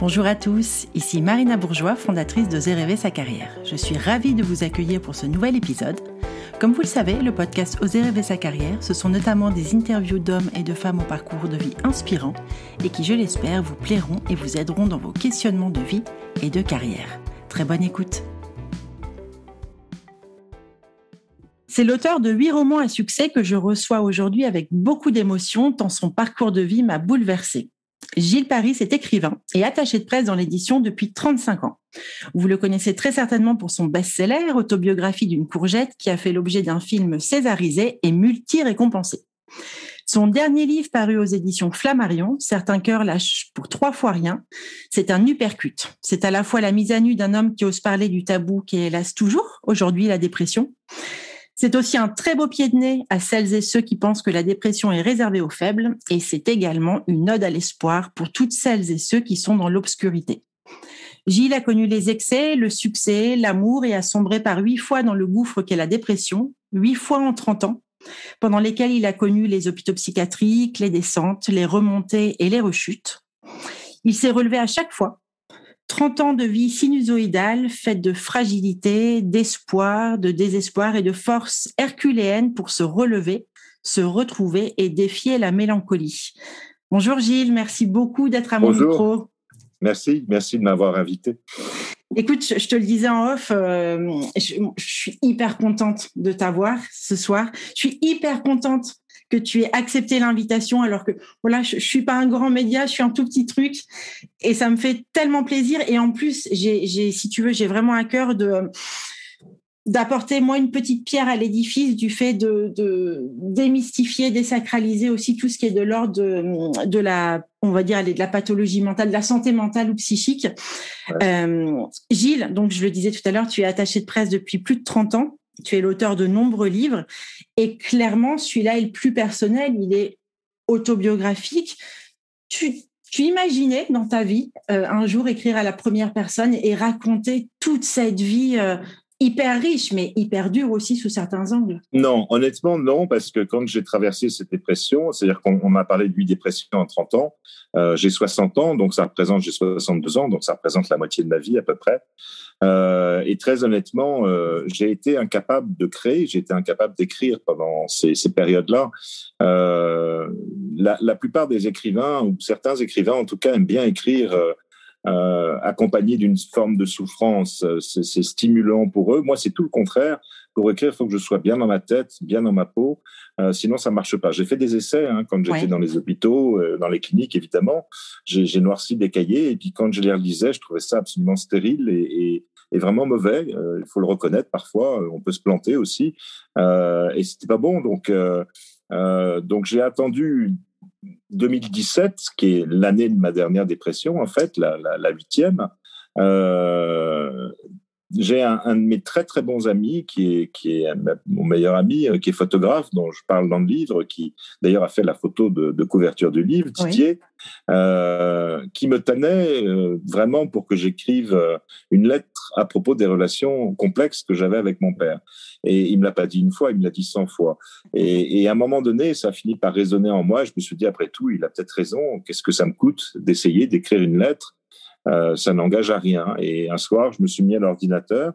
Bonjour à tous, ici Marina Bourgeois, fondatrice de Rêver sa carrière. Je suis ravie de vous accueillir pour ce nouvel épisode. Comme vous le savez, le podcast Oser rêver sa carrière, ce sont notamment des interviews d'hommes et de femmes au parcours de vie inspirant et qui, je l'espère, vous plairont et vous aideront dans vos questionnements de vie et de carrière. Très bonne écoute. C'est l'auteur de huit romans à succès que je reçois aujourd'hui avec beaucoup d'émotion, tant son parcours de vie m'a bouleversé. Gilles Paris est écrivain et attaché de presse dans l'édition depuis 35 ans. Vous le connaissez très certainement pour son best-seller, Autobiographie d'une courgette, qui a fait l'objet d'un film césarisé et multi-récompensé. Son dernier livre paru aux éditions Flammarion, Certains cœurs lâchent pour trois fois rien, c'est un uppercut. C'est à la fois la mise à nu d'un homme qui ose parler du tabou qui est hélas toujours aujourd'hui la dépression, c'est aussi un très beau pied de nez à celles et ceux qui pensent que la dépression est réservée aux faibles et c'est également une ode à l'espoir pour toutes celles et ceux qui sont dans l'obscurité. Gilles a connu les excès, le succès, l'amour et a sombré par huit fois dans le gouffre qu'est la dépression, huit fois en 30 ans, pendant lesquels il a connu les hôpitaux psychiatriques, les descentes, les remontées et les rechutes. Il s'est relevé à chaque fois 30 ans de vie sinusoïdale faite de fragilité, d'espoir, de désespoir et de force herculéenne pour se relever, se retrouver et défier la mélancolie. Bonjour Gilles, merci beaucoup d'être à mon micro. Merci, merci de m'avoir invité. Écoute, je, te le disais en off, euh, je, suis hyper contente de t'avoir ce soir. Je suis hyper contente que tu aies accepté l'invitation alors que voilà, je, je suis pas un grand média, je suis un tout petit truc et ça me fait tellement plaisir et en plus, j'ai, j'ai si tu veux, j'ai vraiment à cœur de d'apporter moi une petite pierre à l'édifice du fait de, de, démystifier, désacraliser aussi tout ce qui est de l'ordre de, de la, on va dire, de la pathologie mentale, de la santé mentale ou psychique. Euh, Gilles, donc je le disais tout à l'heure, tu es attaché de presse depuis plus de 30 ans. Tu es l'auteur de nombreux livres et clairement, celui-là est le plus personnel, il est autobiographique. Tu, imaginais dans ta vie euh, un jour écrire à la première personne et raconter toute cette vie euh, hyper riche, mais hyper dur aussi sous certains angles. Non, honnêtement, non, parce que quand j'ai traversé cette dépression, c'est-à-dire qu'on m'a parlé de huit dépressions en 30 ans, euh, j'ai 60 ans, donc ça représente, j'ai 62 ans, donc ça représente la moitié de ma vie à peu près. Euh, et très honnêtement, euh, j'ai été incapable de créer, j'ai été incapable d'écrire pendant ces, ces périodes-là. Euh, la, la, plupart des écrivains, ou certains écrivains en tout cas, aiment bien écrire euh, euh, accompagné d'une forme de souffrance. Euh, c'est stimulant pour eux. Moi, c'est tout le contraire. Pour écrire, il faut que je sois bien dans ma tête, bien dans ma peau. Euh, sinon, ça marche pas. J'ai fait des essais hein, quand j'étais dans les hôpitaux, euh, dans les cliniques, évidemment. J'ai noirci des cahiers et puis quand je les relisais, je trouvais ça absolument stérile et, et, et vraiment mauvais. il faut le reconnaître. Parfois, on peut se planter aussi. et c'était pas bon. Donc, donc j'ai attendu 2017, qui est l'année de ma dernière dépression, en fait, la huitième, euh, j'ai un, un, de mes très très bons amis qui est, qui est mon meilleur ami, euh, qui est photographe, dont je parle dans le livre, qui d'ailleurs a fait la photo de, de couverture du livre, Didier, euh, qui me tenait euh, vraiment pour que j'écrive euh, une lettre à propos des relations complexes que j'avais avec mon père. Et il me l'a pas dit une fois, il me l'a dit cent fois. Et, et, à un moment donné, ça a fini par résonner en moi. Je me suis dit, après tout, il a peut-être raison. Qu'est-ce que ça me coûte d'essayer d'écrire une lettre euh, ça n'engage à rien. Et un soir, je me suis mis à l'ordinateur.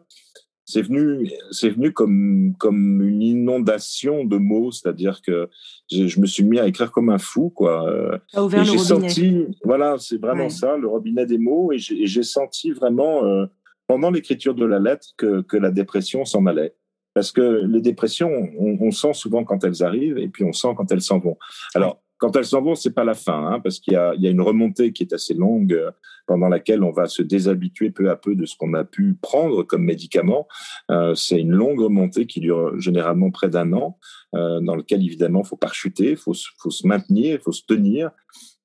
C'est venu, c'est venu comme comme une inondation de mots, c'est-à-dire que je, je, me suis mis à écrire comme un fou, quoi. et j'ai senti, voilà, c'est vraiment ouais. ça, le robinet des mots, et j'ai senti vraiment euh, pendant l'écriture de la lettre que que la dépression s'en allait parce que les dépressions, on, on, sent souvent quand elles arrivent et puis on sent quand elles s'en vont. Alors, quand elles s'en vont, c'est pas la fin, hein, parce qu'il y a, une remontée qui est assez longue, euh, pendant laquelle on va se déshabituer peu à peu de ce qu'on a pu prendre comme médicament. Euh, c'est une longue remontée qui dure généralement près d'un an, euh, dans lequel évidemment il faut pas chuter, faut, faut se maintenir, faut se tenir.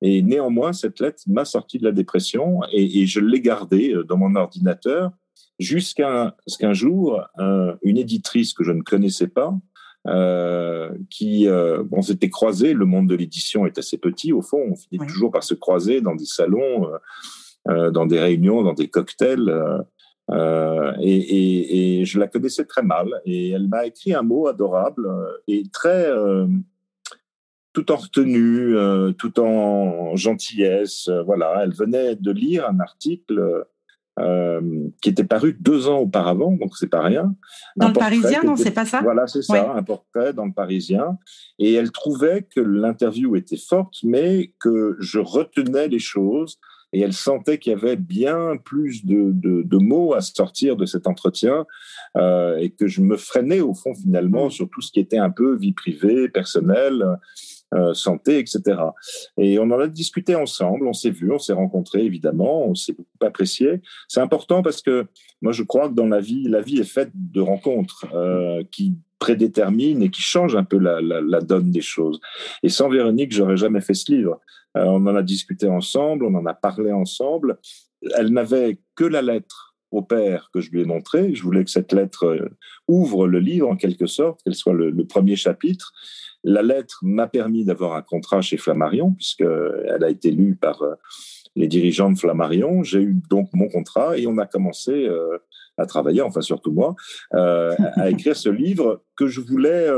Et néanmoins, cette lettre m'a sorti de la dépression et, je l'ai gardée dans mon ordinateur jusqu'à ce qu'un jour, une éditrice que je ne connaissais pas euh, qui euh, on s'était croisés. Le monde de l'édition est assez petit au fond. On finit toujours par se croiser dans des salons, euh, euh dans des réunions, dans des cocktails. Et, et, et, je la connaissais très mal. Et elle m'a écrit un mot adorable et très tout en retenue, tout en gentillesse. voilà, elle venait de lire un article qui était paru deux ans auparavant, donc c'est pas rien. Dans le Parisien, non, c'est pas ça? Voilà, c'est ça, un portrait dans le Parisien. Et elle trouvait que l'interview était forte, mais que je retenais les choses. Et elle sentait qu'il y avait bien plus de, de, mots à sortir de cet entretien euh, et que je me freinais au fond finalement mm. sur tout ce qui était un peu vie privée, personnelle. Euh, santé, etc. Et on en a discuté ensemble, on s'est vu, on s'est rencontrés évidemment, on s'est beaucoup apprécié. C'est important parce que moi je crois que dans la vie, la vie est faite de rencontres euh, qui prédéterminent et qui changent un peu la, la, la donne des choses. Et sans Véronique, j'aurais jamais fait ce livre. Euh, on en a discuté ensemble, on en a parlé ensemble. Elle n'avait que la lettre au père que je lui ai montré. Je voulais que cette lettre euh, ouvre le livre en quelque sorte, qu'elle soit le, le, premier chapitre. La lettre m'a permis d'avoir un contrat chez Flammarion, puisqu'elle a été lue par euh, les dirigeants de Flammarion. J'ai eu donc mon contrat et on a commencé euh, à travailler, enfin surtout moi, euh, à écrire ce livre que je voulais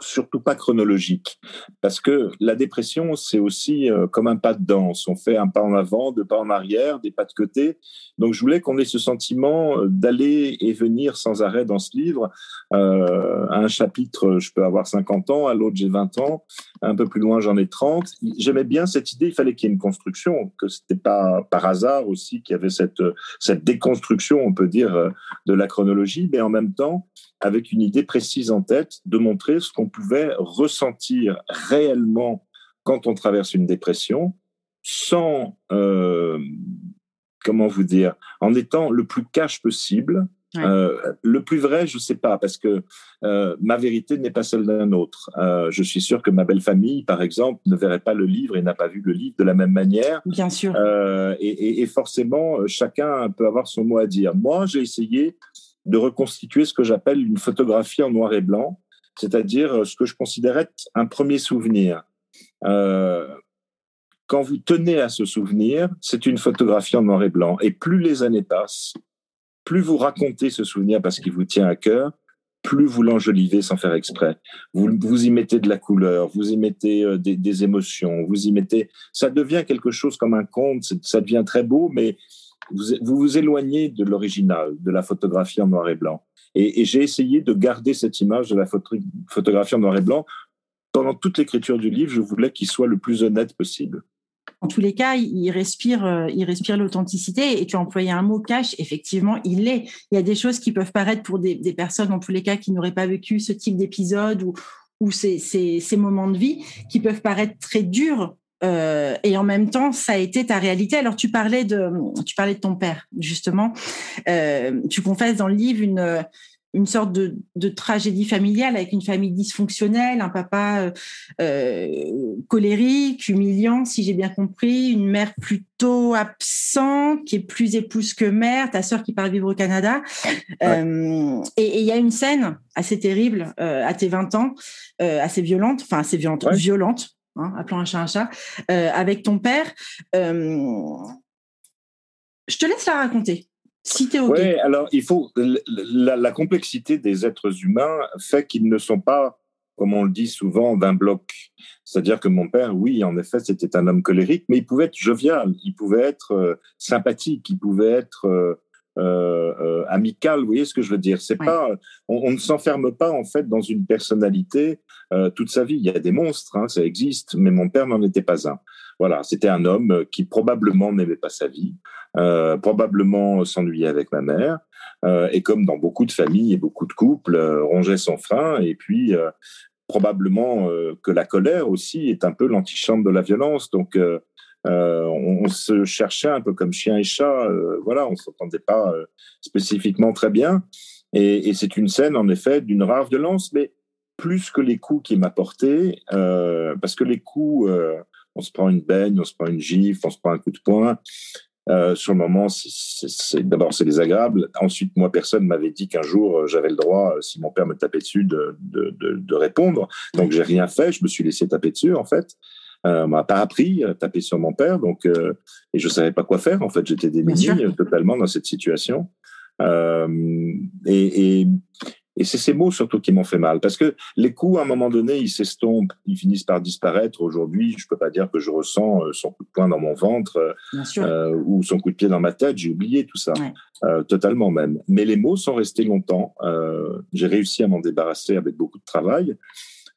surtout pas chronologique, parce que la dépression, c'est aussi euh, comme un pas de danse. On fait un pas en avant, deux pas en arrière, des pas de côté. Donc, je voulais qu'on ait ce sentiment euh, d'aller et venir sans arrêt dans ce livre. Euh, un chapitre, je peux avoir 50 ans, à l'autre, j'ai 20 ans. Un peu plus loin, j'en ai 30. J'aimais bien cette idée. Il fallait qu'il y ait une construction, que c'était pas par hasard aussi qu'il y avait cette, déconstruction, on peut dire, de la chronologie, mais en même temps, avec une idée précise en tête de montrer ce qu'on pouvait ressentir réellement quand on traverse une dépression, sans, euh, comment vous dire, en étant le plus cash possible. Euh, le plus vrai, je ne sais pas, parce que euh, ma vérité n'est pas celle d'un autre. je suis sûr que ma belle famille, par exemple, ne verrait pas le livre et n'a pas vu le livre de la même manière. Bien sûr. Et, et, forcément, chacun peut avoir son mot à dire. Moi, j'ai essayé de reconstituer ce que j'appelle une photographie en noir et blanc, c'est-à-dire euh, ce que je considérais être un premier souvenir. Euh, quand vous tenez à ce souvenir, c'est une photographie en noir et blanc. Et plus les années passent, plus vous racontez ce souvenir parce qu'il vous tient à cœur, plus vous l'enjolivez sans faire exprès. Vous, vous y mettez de la couleur, vous y mettez euh, des, des, émotions, vous y mettez. Ça devient quelque chose comme un conte, ça devient très beau, mais vous, vous éloignez de l'original, de la photographie en noir et blanc. Et, j'ai essayé de garder cette image de la photographie en noir et blanc. Pendant toute l'écriture du livre, je voulais qu'il soit le plus honnête possible. En tous les cas, il respire, euh, il respire l'authenticité. Et tu as employé un mot cash. Effectivement, il l'est. Il y a des choses qui peuvent paraître pour des, personnes, en tous les cas, qui n'auraient pas vécu ce type d'épisode ou, ces, moments de vie, qui peuvent paraître très durs euh, et en même temps, ça a été ta réalité. Alors, tu parlais de, tu parlais de ton père, justement. Euh, tu confesses dans le livre une, une sorte de, de, tragédie familiale avec une famille dysfonctionnelle, un papa euh, colérique, humiliant, si j'ai bien compris, une mère plutôt absente, qui est plus épouse que mère, ta sœur qui part vivre au Canada. Euh, et il y a une scène assez terrible à tes 20 ans, assez violente, enfin assez violente, violente hein, appelons un chat un chat, euh, avec ton père. Euh, je te laisse la raconter. Si tu es OK. Oui, alors il faut. La, la, complexité des êtres humains fait qu'ils ne sont pas, comme on le dit souvent, d'un bloc. C'est-à-dire que mon père, oui, en effet, c'était un homme colérique, mais il pouvait être jovial, il pouvait être euh, sympathique, il pouvait être euh, euh, amical. Vous voyez ce que je veux dire? C'est pas, on, ne s'enferme pas en fait dans une personnalité toute sa vie. Il y a des monstres, hein, ça existe, mais mon père n'en était pas un. Voilà, c'était un homme qui probablement n'aimait pas sa vie, euh, probablement s'ennuyait avec ma mère, euh, et comme dans beaucoup de familles et beaucoup de couples, rongeait son frein, et puis probablement que la colère aussi est un peu l'antichambre de la violence. Donc euh, on, se cherchait un peu comme chien et chat. Euh, voilà, on s'entendait pas euh, spécifiquement très bien. Et, c'est une scène, en effet, d'une rare violence, mais plus que les coups qu'il m'a portés, parce que les coups, on se prend une baigne, on se prend une gifle, on se prend un coup de poing. sur le moment, d'abord c'est désagréable. Ensuite, moi, personne m'avait dit qu'un jour j'avais le droit, si mon père me tapait dessus, de, de, de répondre. Donc j'ai rien fait. Je me suis laissé taper dessus, en fait. Euh, on m'a pas appris à taper sur mon père, donc euh, et je savais pas quoi faire. En fait, j'étais démuni totalement dans cette situation. Euh, et, et, Et c'est ces mots surtout qui m'ont fait mal, parce que les coups, à un moment donné, ils s'estompent, ils finissent par disparaître. Aujourd'hui, je peux pas dire que je ressens euh, son coup de poing dans mon ventre euh, ou son coup de pied dans ma tête. J'ai oublié tout ça, euh, totalement même. Mais les mots sont restés longtemps. Euh, J'ai réussi à m'en débarrasser avec beaucoup de travail.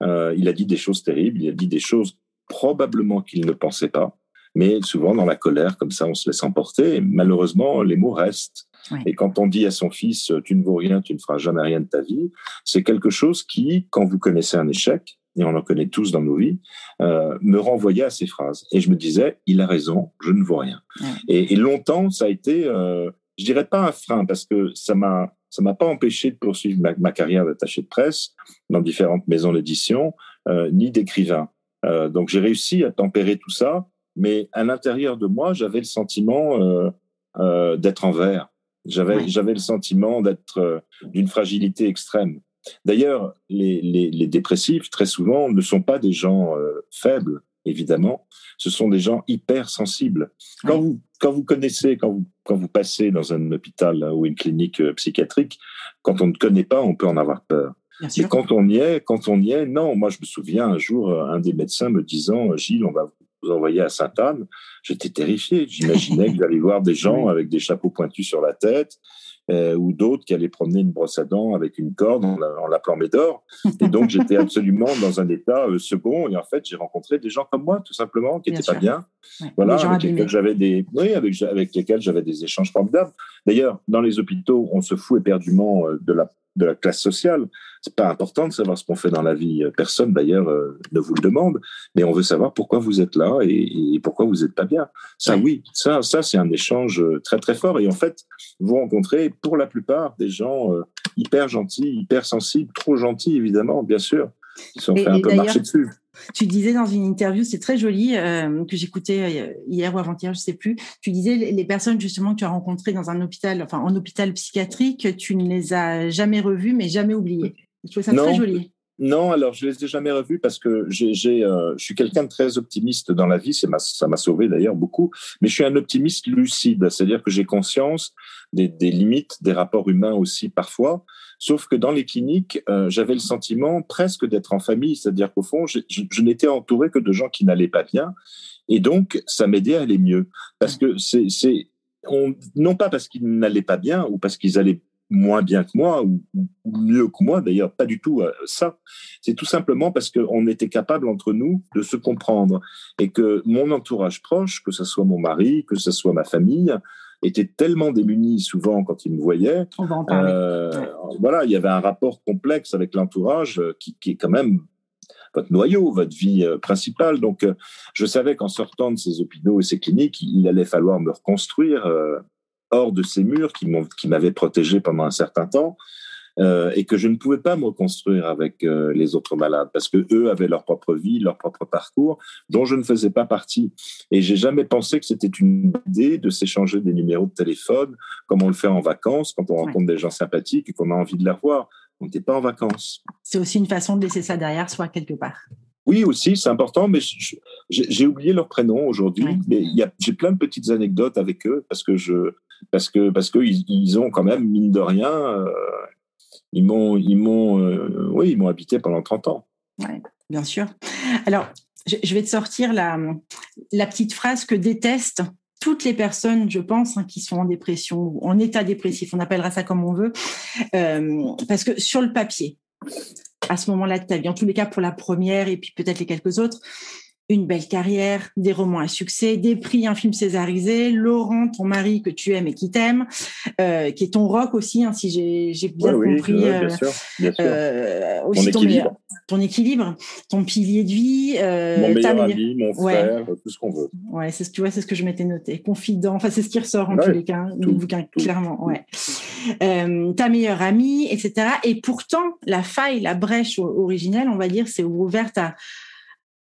Euh, il a dit des choses terribles, il a dit des choses probablement qu'il ne pensait pas. Mais souvent, dans la colère, comme ça, on se laisse emporter. Et malheureusement, les mots restent. Et quand on dit à son fils, tu ne vaux rien, tu ne feras jamais rien de ta vie, c'est quelque chose qui, quand vous connaissez un échec, et on en connaît tous dans nos vies, euh, me renvoyait à ces phrases. Et je me disais, il a raison, je ne vaux rien. Et, longtemps, ça a été, euh, je dirais pas un frein, parce que ça m'a ça m'a pas empêché de poursuivre ma, carrière d'attaché de presse dans différentes maisons d'édition, euh, ni d'écrivain. Euh, donc j'ai réussi à tempérer tout ça, mais à l'intérieur de moi, j'avais le sentiment euh, euh d'être en verre. J'avais, j'avais le sentiment d'être euh, d'une fragilité extrême. D'ailleurs, les, les, les, dépressifs, très souvent, ne sont pas des gens euh, faibles, évidemment. Ce sont des gens hyper sensibles. Quand, vous, quand vous connaissez, quand vous, quand vous passez dans un hôpital ou une clinique euh, psychiatrique, quand on ne connaît pas, on peut en avoir peur. Et quand on y est, quand on y est, non. Moi, je me souviens un jour, un des médecins me disant, Gilles, on va vous envoyer à Sainte-Anne, j'étais terrifié. J'imaginais que j'allais voir des gens avec des chapeaux pointus sur la tête euh, ou d'autres qui allaient promener une brosse à dents avec une corde en, l'appelant Médor. Et donc, j'étais absolument dans un état euh, second. Et en fait, j'ai rencontré des gens comme moi, tout simplement, qui n'étaient pas bien. Voilà, avec lesquels j'avais des, oui, avec, avec lesquels j'avais des échanges formidables. D'ailleurs, dans les hôpitaux, on se fout éperdument euh, de la de la classe sociale. C'est pas important de savoir ce qu'on fait dans la vie. Personne d'ailleurs euh, ne vous le demande, mais on veut savoir pourquoi vous êtes là et, pourquoi vous n'êtes pas bien. Ça, oui, ça, ça c'est un échange euh, très très fort. Et en fait, vous rencontrez pour la plupart des gens euh, hyper gentils, hyper sensibles, trop gentils évidemment, bien sûr, qui sont fait un peu marcher dessus. Tu disais dans une interview, c'est très joli, euh, que j'écoutais euh, hier ou avant-hier, je sais plus. Tu disais les personnes justement que tu as rencontrées dans un hôpital, enfin en hôpital psychiatrique, tu ne les as jamais revues, mais jamais oubliées. Je trouve ça très joli. Non, alors je les ai jamais revus parce que j'ai, euh, je suis quelqu'un de très optimiste dans la vie. C'est ça m'a sauvé d'ailleurs beaucoup. Mais je suis un optimiste lucide, c'est-à-dire que j'ai conscience des, des, limites des rapports humains aussi parfois. Sauf que dans les cliniques, euh, j'avais le sentiment presque d'être en famille, c'est-à-dire qu'au fond, je, n'étais entouré que de gens qui n'allaient pas bien, et donc ça m'aidait à aller mieux. Parce que c'est, c'est on, non pas parce qu'ils n'allaient pas bien ou parce qu'ils allaient moins bien que moi ou, mieux que moi d'ailleurs pas du tout euh, ça. C'est tout simplement parce qu'on était capable entre nous de se comprendre. Et que mon entourage proche que ce soit mon mari que ce soit ma famille était tellement démunis souvent quand ils me voyaient euh, voilà il y avait un rapport complexe avec l'entourage euh, qui, qui est quand même votre noyau, votre vie principale. Donc, je savais qu'en sortant de ces hôpitaux et ces cliniques, il allait falloir me reconstruire hors de ces murs qui m'avaient protégé pendant un certain temps. Euh, et que je ne pouvais pas me reconstruire avec euh, les autres malades parce que eux avaient leur propre vie, leur propre parcours dont je ne faisais pas partie. Et j'ai jamais pensé que c'était une idée de s'échanger des numéros de téléphone comme on le fait en vacances quand on rencontre des gens sympathiques et qu'on a envie de les revoir. On n'était pas en vacances. C'est aussi une façon de laisser ça derrière soi quelque part. Oui, aussi, c'est important, mais j'ai oublié leur prénom aujourd'hui. Mais j'ai plein de petites anecdotes avec eux parce que je, parce que parce que ils, ont quand même mine de rien, euh, ils m'ont ils m'ont euh, oui ils m'ont habité pendant 30 ans. Ouais, bien sûr. Alors je, vais te sortir la la petite phrase que détestent toutes les personnes, je pense, hein, qui sont en dépression ou en état dépressif, on appellera ça comme on veut, euh, parce que sur le papier, à ce moment-là de ta vie, en tous les cas pour la première et puis peut-être les quelques autres, une belle carrière, des romans à succès, des prix, un film césarisé, Laurent, ton mari que tu aimes et qui t'aime, euh, qui est ton rock aussi, hein, si j'ai bien compris. Oui, bien euh, sûr, bien sûr. Euh, aussi ton équilibre. ton, équilibre, ton pilier de vie. Euh, mon meilleur ami, mon frère, tout ce qu'on veut. Ouais, c'est tu vois, c'est ce que je m'étais noté. Confident, enfin c'est ce qui ressort en tous les cas, tout, bouquin, clairement. Ouais. ta meilleure amie, etc. Et pourtant, la faille, la brèche originelle, on va dire, c'est ouverte à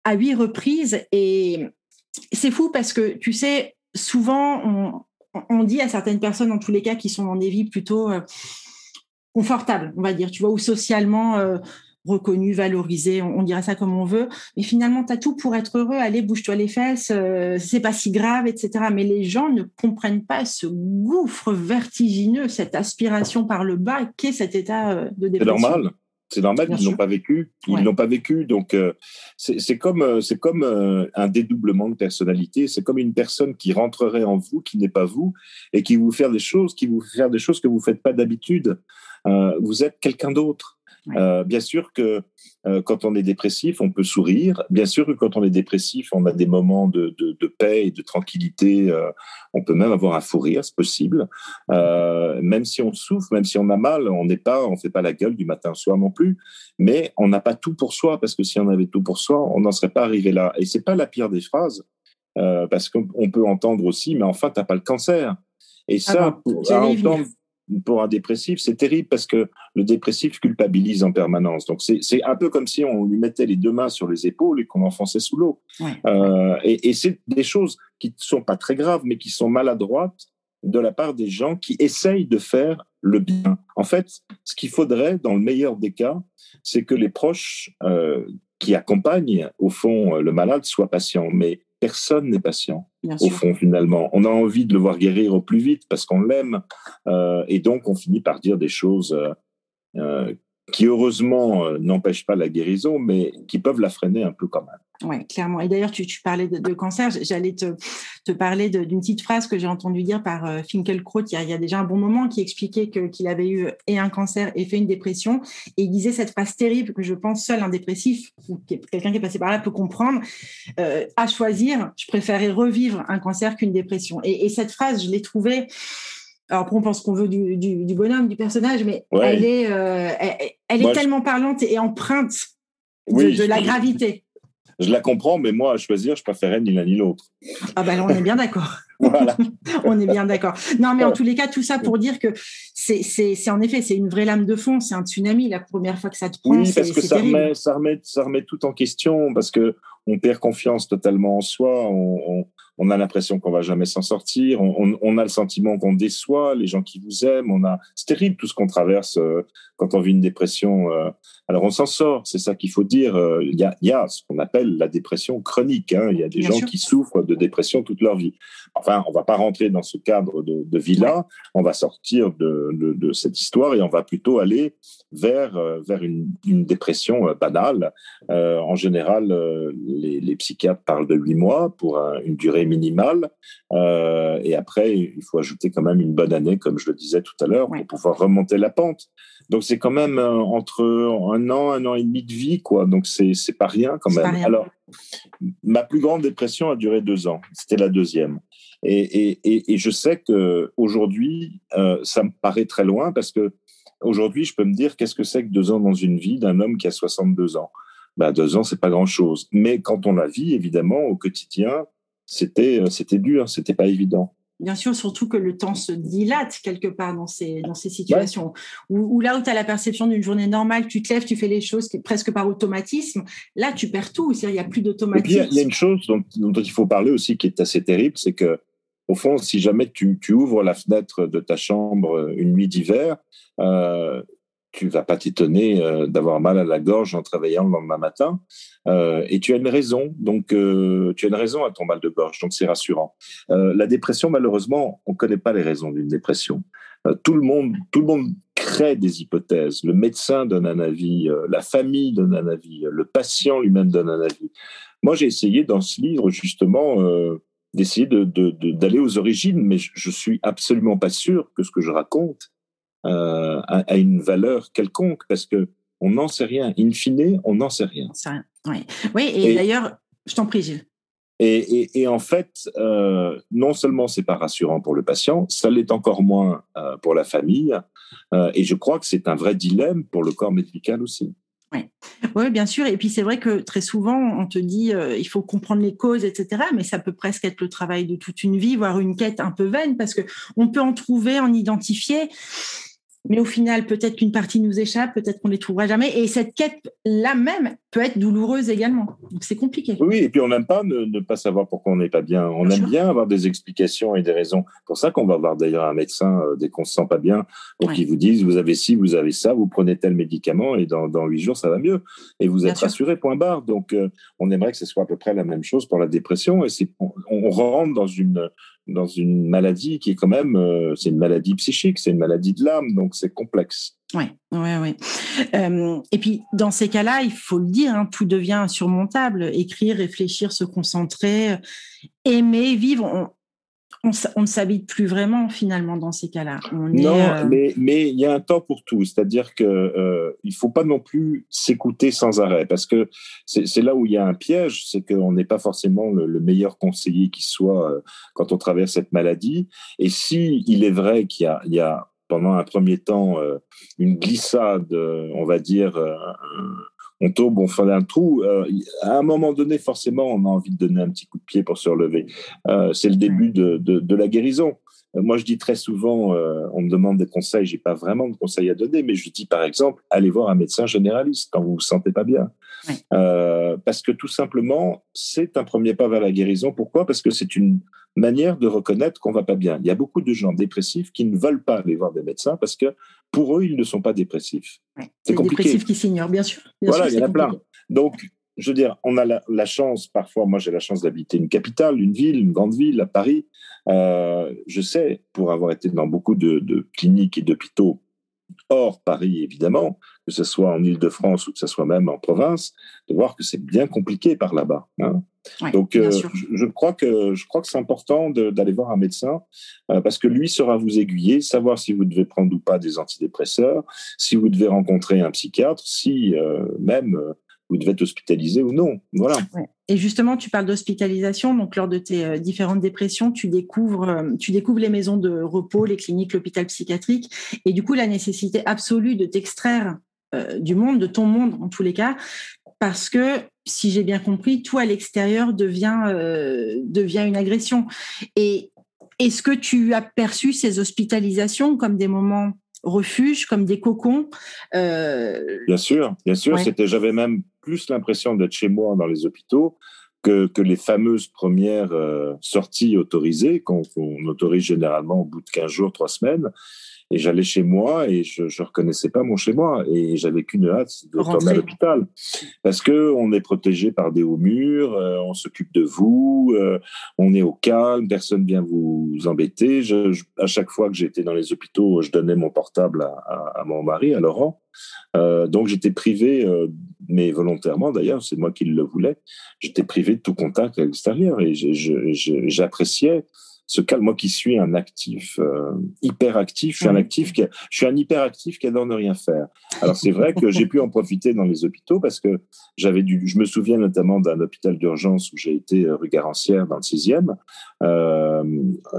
à huit reprises. Et c'est fou parce que, tu sais, souvent, on, dit à certaines personnes, en tous les cas, qui sont dans des vies plutôt euh, confortables, on va dire, tu vois, ou socialement, euh, reconnu, valorisé, on, dira ça comme on veut, mais finalement, tu as tout pour être heureux, allez, bouge-toi les fesses, euh, c'est pas si grave, etc. Mais les gens ne comprennent pas ce gouffre vertigineux, cette aspiration par le bas, qu'est cet état euh, de dépression. C'est normal. C'est normal, ils n'ont pas vécu. Ils n'ont pas vécu. Donc, euh, c'est comme, c'est comme un dédoublement de personnalité. C'est comme une personne qui rentrerait en vous, qui n'est pas vous, et qui vous fait des choses, qui vous fait faire des choses que vous ne faites pas d'habitude. vous êtes quelqu'un d'autre. Euh, bien sûr que euh, quand on est dépressif, on peut sourire. Bien sûr que quand on est dépressif, on a des moments de, de, de paix et de tranquillité. Euh, on peut même avoir un fou rire, c'est possible. Euh, même si on souffre, même si on a mal, on n'est pas, on fait pas la gueule du matin au soir non plus. Mais on n'a pas tout pour soi parce que si on avait tout pour soi, on n'en serait pas arrivé là. Et c'est pas la pire des phrases parce qu'on peut entendre aussi, mais enfin, t'as pas le cancer. Et ah ça, pour, à entendre, pour un dépressif, c'est terrible parce que le dépressif culpabilise en permanence. Donc c'est un peu comme si on lui mettait les deux mains sur les épaules et qu'on enfonçait sous l'eau. Euh, et, et c'est des choses qui ne sont pas très graves, mais qui sont maladroites de la part des gens qui essayent de faire le bien. En fait, ce qu'il faudrait, dans le meilleur des cas, c'est que les proches euh, qui accompagnent, au fond, le malade soient patients. Mais personne n'est patient, au fond, finalement. On a envie de le voir guérir au plus vite parce qu'on l'aime. Euh, et donc, on finit par dire des choses euh, qui heureusement euh, n'empêchent pas la guérison, mais qui peuvent la freiner un peu quand même. Oui, clairement. Et d'ailleurs, tu, parlais de, cancer. J'allais te, te, parler d'une petite phrase que j'ai entendue dire par euh, Finkelkraut il y, a, il y, a, déjà un bon moment, qui expliquait qu'il avait eu et un cancer et fait une dépression. Et il disait cette phrase terrible que je pense seul un dépressif ou quelqu'un qui est passé par là peut comprendre. Euh, à choisir, je préférais revivre un cancer qu'une dépression. Et, cette phrase, je l'ai trouvée alors on pense qu'on veut du, du, du, bonhomme, du personnage, mais elle est, euh, elle, elle est tellement parlante et empreinte de, oui, de la gravité. Je la comprends, mais moi, à choisir, je préférais ni l'un ni l'autre. Ah ben là, on est bien d'accord. voilà. on est bien d'accord. Non, mais en tous les cas, tout ça pour dire que c'est en effet, c'est une vraie lame de fond, c'est un tsunami la première fois que ça te prend. Oui, parce que ça remet, ça, remet, ça remet tout en question, parce que on perd confiance totalement en soi, on, on, on a l'impression qu'on va jamais s'en sortir, on, on, a le sentiment qu'on déçoit les gens qui vous aiment, on a, c'est terrible tout ce qu'on traverse euh, quand on vit une dépression. Euh, alors on s'en sort, c'est ça qu'il faut dire. Euh, il y, a, y, a, ce qu'on appelle la dépression chronique. Hein. Il y a des Bien gens sûr. qui souffrent de dépression toute leur vie. Enfin, on va pas rentrer dans ce cadre de, de vie-là. On va sortir de, de, de, cette histoire et on va plutôt aller vers vers une, une dépression banale. Euh, en général, les, les, psychiatres parlent de huit mois pour un, une durée minimale. Euh, et après, il faut ajouter quand même une bonne année, comme je le disais tout à l'heure, pour pouvoir remonter la pente. Donc c'est quand même euh, entre un an, un an et demi de vie, quoi. Donc c'est c'est pas rien quand même. Rien. Alors ma plus grande dépression a duré deux ans. C'était la deuxième. Et, et, et, et je sais que aujourd'hui, euh, ça me paraît très loin parce que aujourd'hui, je peux me dire qu'est-ce que c'est que deux ans dans une vie d'un homme qui a 62 ans? Ben, deux ans, c'est pas grand-chose. Mais quand on la vit, évidemment, au quotidien, c'était euh, c'était dur, c'était pas évident. Bien sûr, surtout que le temps se dilate quelque part dans ces, dans ces situations. Ouais. Où, où, là où tu as la perception d'une journée normale, tu te lèves, tu fais les choses presque par automatisme. Là, tu perds tout. Il n'y a plus d'automatisme. Il y a une chose dont, dont, il faut parler aussi qui est assez terrible, c'est que au fond, si jamais tu, ouvres la fenêtre de ta chambre une nuit d'hiver, euh, tu vas pas t'étonner euh, d'avoir mal à la gorge en travaillant le lendemain matin. Euh, et tu as une raison, donc euh, tu as une raison à ton mal de gorge, donc c'est rassurant. Euh, la dépression, malheureusement, on connaît pas les raisons d'une dépression. Euh, tout le monde, tout le monde crée des hypothèses. Le médecin donne un avis, euh, la famille donne un avis, le patient lui-même donne un avis. Moi, j'ai essayé dans ce livre justement d'essayer de, de, de, d'aller aux origines, mais je, je suis absolument pas sûr que ce que je raconte euh, a, a, une valeur quelconque parce que on n'en sait rien. In fine, on n'en sait rien. Oui. oui, et, et d'ailleurs, je t'en prie, Gilles. Et, et, et, en fait, euh, non seulement c'est pas rassurant pour le patient, ça l'est encore moins euh, pour la famille. Euh, et je crois que c'est un vrai dilemme pour le corps médical aussi. Oui, bien sûr. Et puis c'est vrai que très souvent, on te dit euh, il faut comprendre les causes, etc. Mais ça peut presque être le travail de toute une vie, voire une quête un peu vaine, parce que on peut en trouver, en identifier mais au final, peut-être qu'une partie nous échappe, peut-être qu'on les trouvera jamais. Et cette quête-là même peut être douloureuse également. Donc c'est compliqué. Oui, et puis on n'aime pas ne, pas savoir pourquoi on n'est pas bien. On aime bien avoir des explications et des raisons. C'est pour ça qu'on va voir d'ailleurs un médecin euh, dès qu'on se sent pas bien, pour qu'il vous dise vous avez ci, vous avez ça, vous prenez tel médicament et dans huit jours ça va mieux. Et vous êtes rassuré, point barre. Donc euh, on aimerait que ce soit à peu près la même chose pour la dépression. Et on, on rentre dans une dans une maladie qui est quand même, euh, c'est une maladie psychique, c'est une maladie de l'âme, donc c'est complexe. Oui, oui, oui. Euh, et puis, dans ces cas-là, il faut le dire, hein, tout devient insurmontable. Écrire, réfléchir, se concentrer, aimer, vivre ne s'habite plus vraiment finalement dans ces cas-là. non, euh, mais il y a un temps pour tout. C'est-à-dire que euh, il faut pas non plus s'écouter sans arrêt, parce que c'est là où il y a un piège, c'est qu'on n'est pas forcément le, meilleur conseiller qui soit euh, quand on traverse cette maladie. Et si il est vrai qu'il y, a, pendant un premier temps une glissade, on va dire on tombe, on fait un trou. Euh, à un moment donné, forcément, on a envie de donner un petit coup de pied pour se relever. Euh, c'est le début de, la guérison. Euh, moi, je dis très souvent, on me demande des conseils, j'ai pas vraiment de conseils à donner, mais je dis par exemple, allez voir un médecin généraliste quand vous vous sentez pas bien, parce que tout simplement, c'est un premier pas vers la guérison. Pourquoi? Parce que c'est une manière de reconnaître qu'on va pas bien. Il y a beaucoup de gens dépressifs qui ne veulent pas aller voir des médecins parce que pour eux, ils ne sont pas dépressifs. c'est compliqué. dépressifs qui s'ignorent, bien sûr. voilà, il y en a plein. Donc, je veux dire, on a la, chance, parfois, moi j'ai la chance d'habiter une capitale, une ville, une grande ville, à Paris. Euh, je sais, pour avoir été dans beaucoup de, de cliniques et d'hôpitaux hors Paris, évidemment, que ce soit en Ile-de-France ou que ce soit même en province, de voir que c'est bien compliqué par là-bas. Hein. Donc, euh, je, crois que je crois que c'est important d'aller voir un médecin euh, parce que lui saura vous aiguiller, savoir si vous devez prendre ou pas des antidépresseurs, si vous devez rencontrer un psychiatre, si euh, même vous devez être hospitalisé ou non. Voilà. Et justement, tu parles d'hospitalisation. Donc, lors de tes différentes dépressions, tu découvres, tu découvres les maisons de repos, les cliniques, l'hôpital psychiatrique, et du coup, la nécessité absolue de t'extraire du monde, de ton monde en tous les cas, parce que si j'ai bien compris, tout à l'extérieur devient, euh, devient une agression. Et est-ce que tu as perçu ces hospitalisations comme des moments refuges, comme des cocons euh, Bien sûr, bien sûr. C'était, j'avais même plus l'impression d'être chez moi dans les hôpitaux que, que les fameuses premières euh, sorties autorisées qu'on autorise généralement au bout de 15 jours, 3 semaines. Et j'allais chez moi et je ne reconnaissais pas mon chez moi. Et j'avais qu'une hâte de retourner à l'hôpital. Parce que on est protégé par des hauts murs, euh, on s'occupe de vous, euh, on est au calme, personne vient vous embêter. Je, à chaque fois que j'étais dans les hôpitaux, je donnais mon portable à, à, mon mari, à Laurent. Euh, donc j'étais privé, mais volontairement d'ailleurs, c'est moi qui le voulais, j'étais privé de tout contact à l'extérieur et j'appréciais ce calme. Moi qui suis un actif, euh, hyper actif, je suis un actif qui, je suis un hyperactif qui adore ne rien faire. Alors c'est vrai que j'ai pu en profiter dans les hôpitaux parce que j'avais dû, je me souviens notamment d'un hôpital d'urgence où j'ai été euh, rue Garancière dans le sixième. Euh,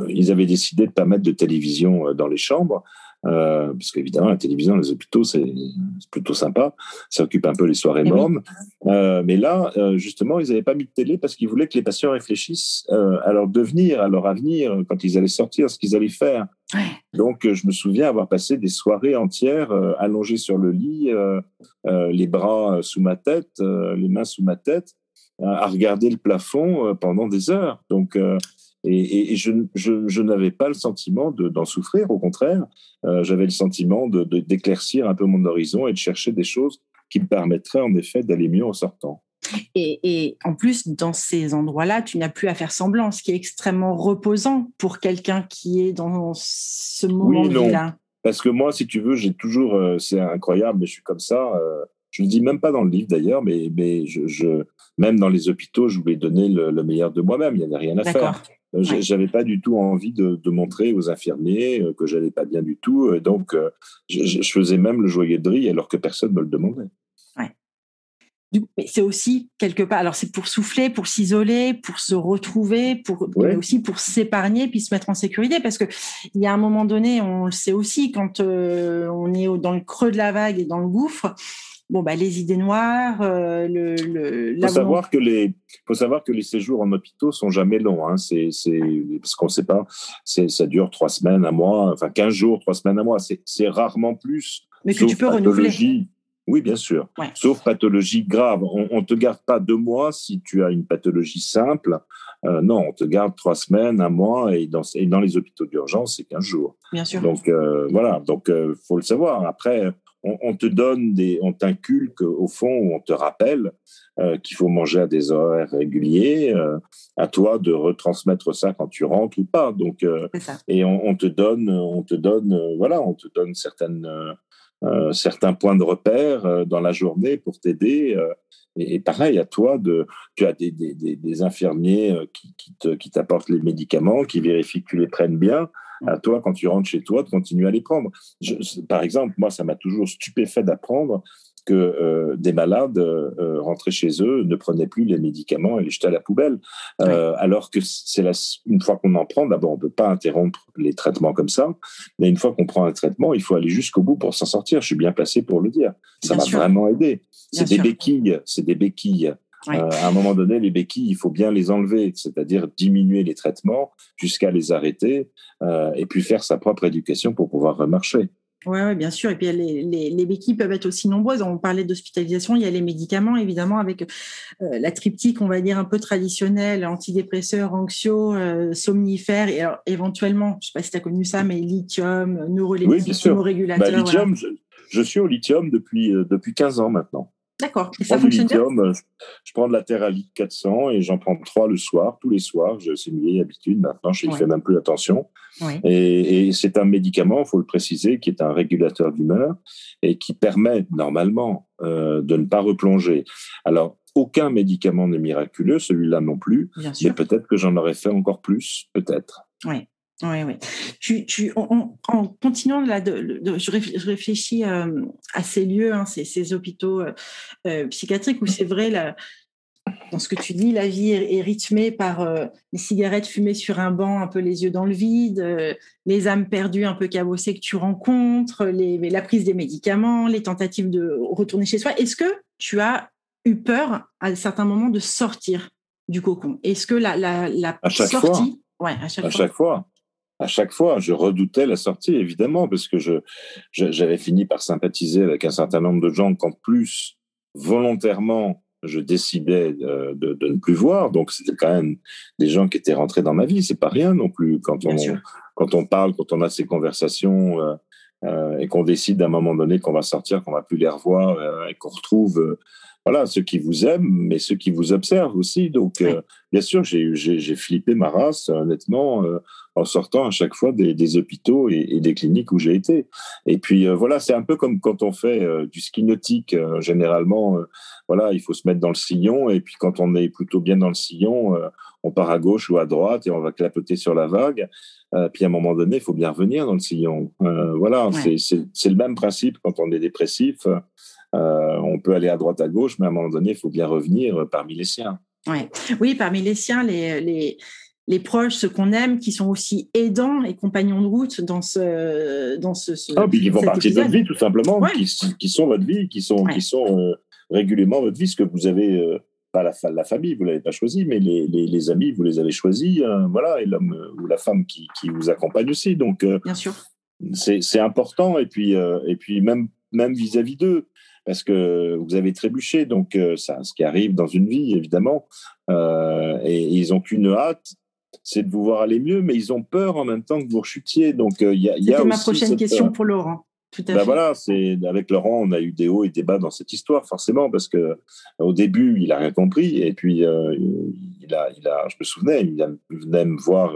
ils avaient décidé de pas mettre de télévision euh, dans les chambres euh, parce qu'évidemment, la télévision, les hôpitaux, c'est plutôt sympa. Ça occupe un peu les soirées eh mornes. Euh, mais là, euh, justement, ils n'avaient pas mis de télé parce qu'ils voulaient que les patients réfléchissent euh, à leur devenir, à leur avenir, quand ils allaient sortir, ce qu'ils allaient faire. Donc, je me souviens avoir passé des soirées entières allongées sur le lit, les bras sous ma tête, les mains sous ma tête, à regarder le plafond pendant des heures. Donc, et, je, n'avais pas le sentiment d'en souffrir, au contraire, euh, j'avais le sentiment d'éclaircir un peu mon horizon et de chercher des choses qui me permettraient en effet d'aller mieux en sortant. Et, en plus, dans ces endroits-là, tu n'as plus à faire semblant, ce qui est extrêmement reposant pour quelqu'un qui est dans ce moment-là. Oui, Parce que moi, si tu veux, j'ai toujours, euh, c'est incroyable, mais je suis comme ça. Euh, je ne le dis même pas dans le livre d'ailleurs, mais, mais je, même dans les hôpitaux, je voulais donner le, le meilleur de moi-même. Il n'y avait rien à faire. Euh, j'avais pas du tout envie de, montrer aux infirmiers euh, que j'allais pas bien du tout. Euh, donc, je, faisais même le joyeux de riz alors que personne ne me le demandait. Mais c'est aussi quelque part. Alors, c'est pour souffler, pour s'isoler, pour se retrouver, pour mais aussi pour s'épargner puis se mettre en sécurité. Parce que il y a un moment donné, on le sait aussi, quand on est dans le creux de la vague et dans le gouffre, bon, bah, les idées noires, euh, le, le faut savoir que les, faut savoir que les séjours en hôpitaux sont jamais longs. Hein. C'est, c'est, parce qu'on ne sait pas, c'est, ça dure trois semaines, un mois, enfin 15 jours, trois semaines, un mois. C'est, c'est rarement plus. Mais que tu peux renouveler. Oui, bien sûr. Sauf pathologie grave. On ne te garde pas deux mois si tu as une pathologie simple. Euh, non, on te garde trois semaines, un mois, et dans, et dans les hôpitaux d'urgence, c'est 15 jours. Bien sûr. Donc, euh, voilà. Donc, euh, faut le savoir. Après, on, te donne des, on t'inculque au fond, on te rappelle euh, qu'il faut manger à des horaires réguliers. Euh, à toi de retransmettre ça quand tu rentres ou pas. Donc, euh, et on, on, te donne, on te donne, voilà, on te donne certaines, certains points de repère dans la journée pour t'aider. Et, pareil, à toi, de, tu as des, des, des infirmiers qui, qui t'apportent les médicaments, qui vérifient que tu les prennes bien à toi, quand tu rentres chez toi, de continuer à les prendre. par exemple, moi, ça m'a toujours stupéfait d'apprendre que euh, des malades euh, rentraient chez eux, ne prenaient plus les médicaments et les jetaient à la poubelle. Euh, alors que c'est une fois qu'on en prend, d'abord, on ne peut pas interrompre les traitements comme ça, mais une fois qu'on prend un traitement, il faut aller jusqu'au bout pour s'en sortir. Je suis bien placé pour le dire. Ça m'a vraiment aidé. C'est des béquilles, c'est des béquilles. Euh, à un moment donné, les béquilles, il faut bien les enlever, c'est-à-dire diminuer les traitements jusqu'à les arrêter euh, et puis faire sa propre éducation pour pouvoir remarcher. Oui, ouais, bien sûr. Et puis les, les, béquilles peuvent être aussi nombreuses. On parlait d'hospitalisation, il y a les médicaments, évidemment, avec euh, la triptyque, on va dire, un peu traditionnelle, antidépresseurs, anxio, somnifères, et éventuellement, je ne sais pas si tu as connu ça, mais lithium, neuroleptique, oui, bah, lithium, je, je, suis au lithium depuis, depuis 15 ans maintenant. D'accord. Et ça fonctionne bien? euh, je, prends de la Terralit 400 et j'en prends trois le soir, tous les soirs. C'est une vieille habitude maintenant, je ne fais même plus attention. Et, c'est un médicament, il faut le préciser, qui est un régulateur d'humeur et qui permet normalement euh, de ne pas replonger. Alors, aucun médicament n'est miraculeux, celui-là non plus, mais peut-être que j'en aurais fait encore plus, peut-être. Oui. Oui, oui. Tu, tu, en continuant là, de, je réfléchis euh, à ces lieux, hein, ces, ces, hôpitaux euh, euh, psychiatriques où c'est vrai, dans ce que tu dis, la vie est, rythmée par les cigarettes fumées sur un banc, un peu les yeux dans le vide, les âmes perdues un peu cabossées que tu rencontres, les, la prise des médicaments, les tentatives de retourner chez soi. Est-ce que tu as eu peur à certains moments de sortir du cocon? Est-ce que la, la, la sortie... Ouais, à chaque, à chaque fois à chaque fois, je redoutais la sortie, évidemment, parce que je, j'avais fini par sympathiser avec un certain nombre de gens qu'en plus, volontairement, je décidais de, de, ne plus voir. Donc, c'était quand même des gens qui étaient rentrés dans ma vie. C'est pas rien non plus quand on, quand on parle, quand on a ces conversations euh, euh, et qu'on décide à un moment donné qu'on va sortir, qu'on va plus les revoir euh, et qu'on retrouve voilà, ceux qui vous aiment, mais ceux qui vous observent aussi. Donc, euh, bien sûr, j'ai flippé ma race, honnêtement, euh, en sortant à chaque fois des, des hôpitaux et, et, des cliniques où j'ai été. Et puis, euh, voilà, c'est un peu comme quand on fait du ski nautique. généralement, voilà, il faut se mettre dans le sillon. Et puis, quand on est plutôt bien dans le sillon, on part à gauche ou à droite et on va clapoter sur la vague. puis, à un moment donné, il faut bien revenir dans le sillon. voilà, c'est le même principe quand on est dépressif. Euh, on peut aller à droite, à gauche, mais à un moment donné, il faut bien revenir parmi les siens. Oui, parmi les siens, les, les, proches, ceux qu'on aime, qui sont aussi aidants et compagnons de route dans ce. Dans ce, ah, puis qui font partie de votre vie, tout simplement, qui, sont votre vie, qui sont, qui sont euh, régulièrement votre vie, ce que vous avez. Euh, pas la, la, famille, vous l'avez pas choisi, mais les, amis, vous les avez choisis, voilà, et l'homme ou la femme qui, vous accompagne aussi. Donc, bien sûr, c'est important. Et puis, et puis même même vis-à-vis d'eux parce que vous avez trébuché. Donc, euh, ça, ce qui arrive dans une vie, évidemment. Euh, et, ils n'ont qu'une hâte, c'est de vous voir aller mieux, mais ils ont peur en même temps que vous rechutiez. Donc, euh, il y a, y ma prochaine question pour Laurent. Tout à ben voilà, c'est avec Laurent, on a eu des hauts et des bas dans cette histoire, forcément, parce que au début, il a rien compris, et puis il a, il a, je me souvenais, il venait me voir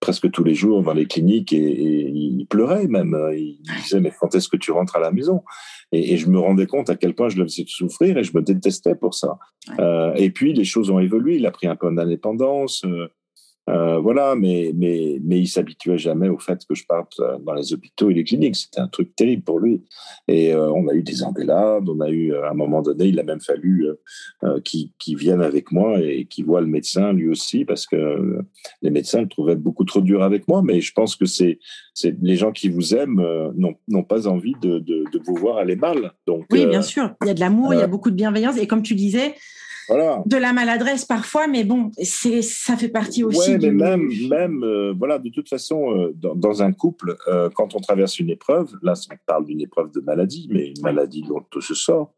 presque tous les jours dans les cliniques et, il pleurait même. Il disait mais quand est-ce que tu rentres à la maison? Et, je me rendais compte à quel point je le faisais souffrir et je me détestais pour ça. Euh, et puis les choses ont évolué. Il a pris un peu d'indépendance. Euh, Euh, voilà, mais, mais, mais il s'habituait jamais au fait que je parte euh, dans les hôpitaux et les cliniques. C'était un truc terrible pour lui. Et euh, on a eu des engueulades, on a eu, à un moment donné, il a même fallu euh, qu'il vienne avec moi et qu'il voit le médecin lui aussi, parce que les médecins le trouvaient beaucoup trop dur avec moi. Mais je pense que c'est les gens qui vous aiment n'ont pas envie de, de, de, vous voir aller mal. Donc, oui, bien sûr. Il y a de l'amour, il y a beaucoup de bienveillance. Et comme tu disais, de la maladresse parfois, mais bon, c'est ça fait partie aussi. Oui, mais même, même euh, voilà, de toute façon, euh, dans, un couple, euh, quand on traverse une épreuve, là, on parle d'une épreuve de maladie, mais une maladie dont tout se sort,